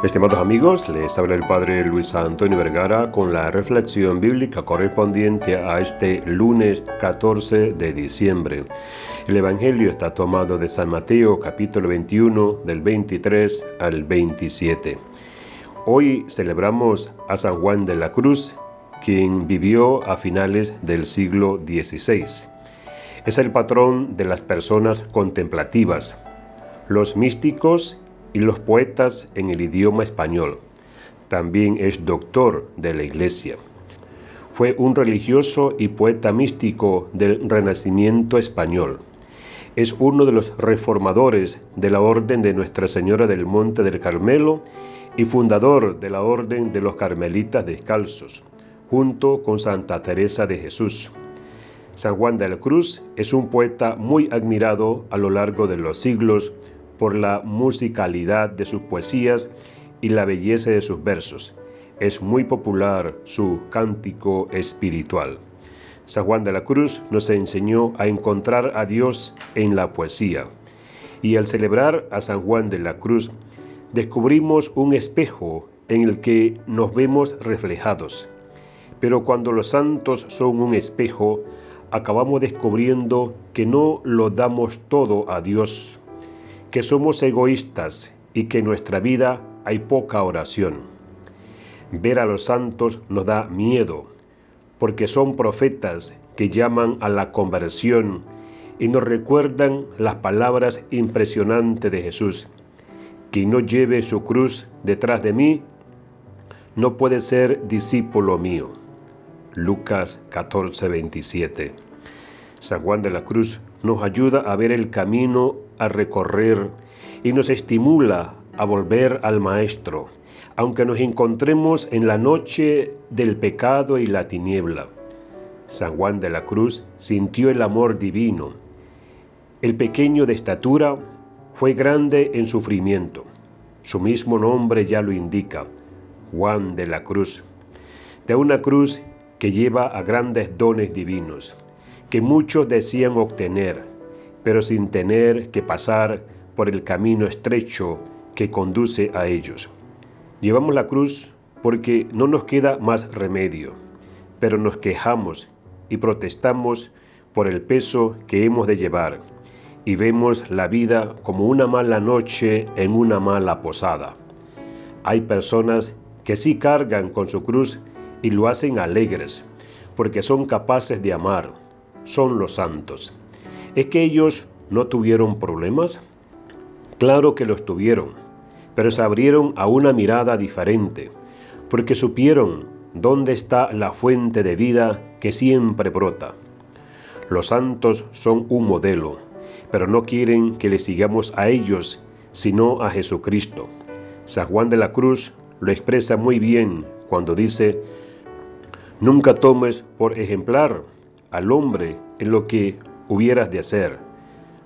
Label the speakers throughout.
Speaker 1: Estimados amigos, les habla el Padre Luis Antonio Vergara con la reflexión bíblica correspondiente a este lunes 14 de diciembre. El Evangelio está tomado de San Mateo capítulo 21 del 23 al 27. Hoy celebramos a San Juan de la Cruz, quien vivió a finales del siglo XVI. Es el patrón de las personas contemplativas, los místicos y los poetas en el idioma español. También es doctor de la Iglesia. Fue un religioso y poeta místico del Renacimiento español. Es uno de los reformadores de la Orden de Nuestra Señora del Monte del Carmelo y fundador de la Orden de los Carmelitas Descalzos, junto con Santa Teresa de Jesús. San Juan de la Cruz es un poeta muy admirado a lo largo de los siglos por la musicalidad de sus poesías y la belleza de sus versos. Es muy popular su cántico espiritual. San Juan de la Cruz nos enseñó a encontrar a Dios en la poesía. Y al celebrar a San Juan de la Cruz, descubrimos un espejo en el que nos vemos reflejados. Pero cuando los santos son un espejo, acabamos descubriendo que no lo damos todo a Dios, que somos egoístas y que en nuestra vida hay poca oración. Ver a los santos nos da miedo, porque son profetas que llaman a la conversión y nos recuerdan las palabras impresionantes de Jesús. Quien no lleve su cruz detrás de mí, no puede ser discípulo mío. Lucas 14, 27. San Juan de la Cruz nos ayuda a ver el camino a recorrer y nos estimula a volver al Maestro, aunque nos encontremos en la noche del pecado y la tiniebla. San Juan de la Cruz sintió el amor divino. El pequeño de estatura fue grande en sufrimiento. Su mismo nombre ya lo indica, Juan de la Cruz, de una cruz que lleva a grandes dones divinos que muchos decían obtener, pero sin tener que pasar por el camino estrecho que conduce a ellos. Llevamos la cruz porque no nos queda más remedio, pero nos quejamos y protestamos por el peso que hemos de llevar y vemos la vida como una mala noche en una mala posada. Hay personas que sí cargan con su cruz y lo hacen alegres, porque son capaces de amar, son los santos. ¿Es que ellos no tuvieron problemas? Claro que los tuvieron, pero se abrieron a una mirada diferente, porque supieron dónde está la fuente de vida que siempre brota. Los santos son un modelo, pero no quieren que le sigamos a ellos, sino a Jesucristo. San Juan de la Cruz lo expresa muy bien cuando dice, Nunca tomes por ejemplar al hombre en lo que hubieras de hacer,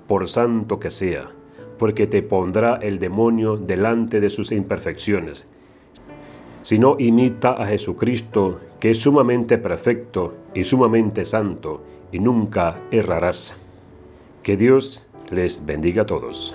Speaker 1: por santo que sea, porque te pondrá el demonio delante de sus imperfecciones. Si no imita a Jesucristo, que es sumamente perfecto y sumamente santo, y nunca errarás. Que Dios les bendiga a todos.